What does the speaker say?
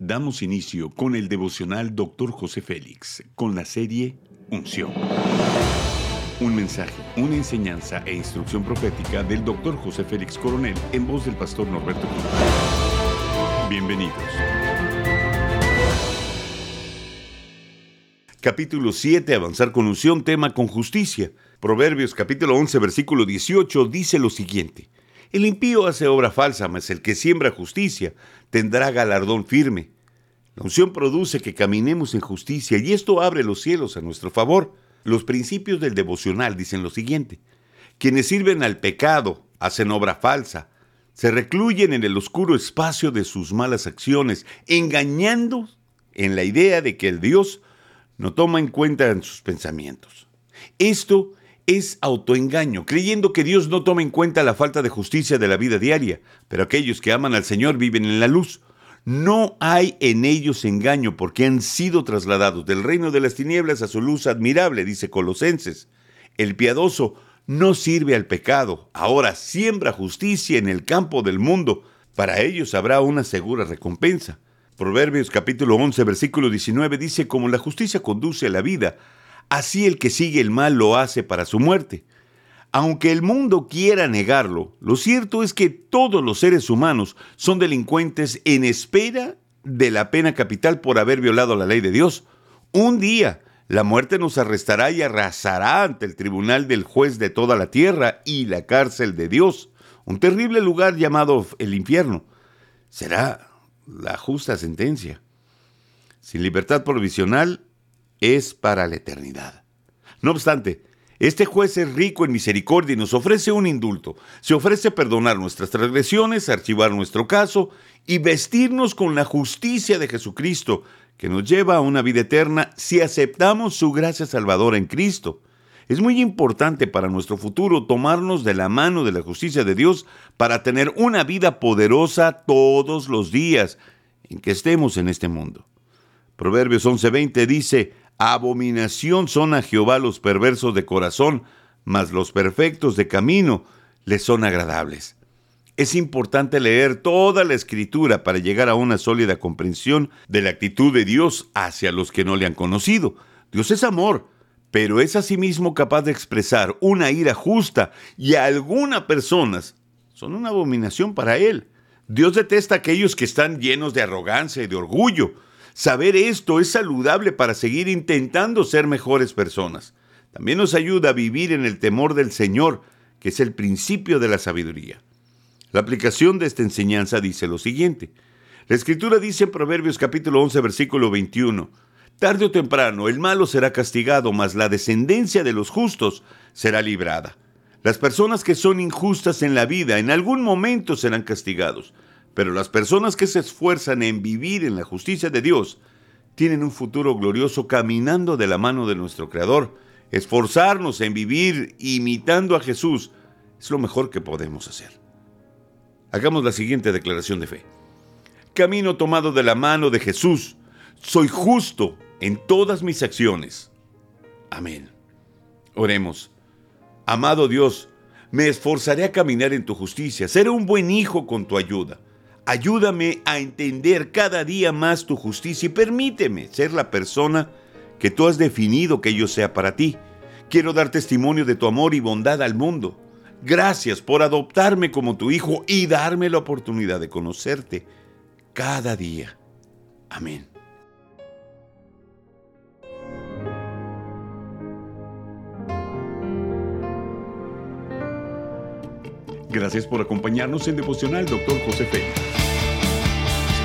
damos inicio con el devocional Dr. José Félix, con la serie Unción. Un mensaje, una enseñanza e instrucción profética del Dr. José Félix Coronel en voz del pastor Norberto Cruz. Bienvenidos. Capítulo 7, avanzar con unción, tema con justicia. Proverbios capítulo 11, versículo 18 dice lo siguiente. El impío hace obra falsa, mas el que siembra justicia tendrá galardón firme. La unción produce que caminemos en justicia y esto abre los cielos a nuestro favor. Los principios del devocional dicen lo siguiente. Quienes sirven al pecado hacen obra falsa, se recluyen en el oscuro espacio de sus malas acciones, engañando en la idea de que el Dios no toma en cuenta en sus pensamientos. Esto es autoengaño, creyendo que Dios no toma en cuenta la falta de justicia de la vida diaria, pero aquellos que aman al Señor viven en la luz. No hay en ellos engaño porque han sido trasladados del reino de las tinieblas a su luz admirable, dice Colosenses. El piadoso no sirve al pecado, ahora siembra justicia en el campo del mundo. Para ellos habrá una segura recompensa. Proverbios capítulo 11 versículo 19 dice, como la justicia conduce a la vida, Así el que sigue el mal lo hace para su muerte. Aunque el mundo quiera negarlo, lo cierto es que todos los seres humanos son delincuentes en espera de la pena capital por haber violado la ley de Dios. Un día la muerte nos arrestará y arrasará ante el tribunal del juez de toda la tierra y la cárcel de Dios, un terrible lugar llamado el infierno. Será la justa sentencia. Sin libertad provisional, es para la eternidad. No obstante, este juez es rico en misericordia y nos ofrece un indulto. Se ofrece perdonar nuestras transgresiones, archivar nuestro caso y vestirnos con la justicia de Jesucristo, que nos lleva a una vida eterna si aceptamos su gracia salvadora en Cristo. Es muy importante para nuestro futuro tomarnos de la mano de la justicia de Dios para tener una vida poderosa todos los días en que estemos en este mundo. Proverbios 11:20 dice, Abominación son a Jehová los perversos de corazón, mas los perfectos de camino les son agradables. Es importante leer toda la escritura para llegar a una sólida comprensión de la actitud de Dios hacia los que no le han conocido. Dios es amor, pero es asimismo capaz de expresar una ira justa y algunas personas son una abominación para Él. Dios detesta a aquellos que están llenos de arrogancia y de orgullo, Saber esto es saludable para seguir intentando ser mejores personas. También nos ayuda a vivir en el temor del Señor, que es el principio de la sabiduría. La aplicación de esta enseñanza dice lo siguiente. La escritura dice en Proverbios capítulo 11 versículo 21, Tarde o temprano el malo será castigado, mas la descendencia de los justos será librada. Las personas que son injustas en la vida en algún momento serán castigados, pero las personas que se esfuerzan en vivir en la justicia de Dios tienen un futuro glorioso caminando de la mano de nuestro Creador. Esforzarnos en vivir imitando a Jesús es lo mejor que podemos hacer. Hagamos la siguiente declaración de fe. Camino tomado de la mano de Jesús. Soy justo en todas mis acciones. Amén. Oremos. Amado Dios, me esforzaré a caminar en tu justicia. Seré un buen hijo con tu ayuda. Ayúdame a entender cada día más tu justicia y permíteme ser la persona que tú has definido que yo sea para ti. Quiero dar testimonio de tu amor y bondad al mundo. Gracias por adoptarme como tu hijo y darme la oportunidad de conocerte cada día. Amén. Gracias por acompañarnos en Devocional, Dr. José Félix.